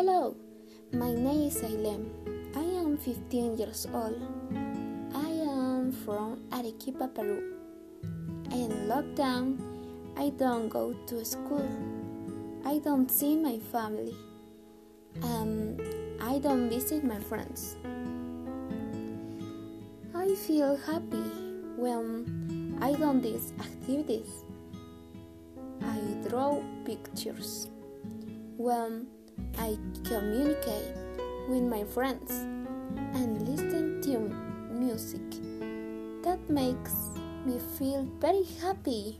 is Ailem. I am 15 years old. I am from Arequipa, Peru. In lockdown, I don't go to school. I don't see my family. And I don't visit my friends. I feel happy when I do these activities. I draw pictures. When I communicate with my friends and listen to music. That makes me feel very happy.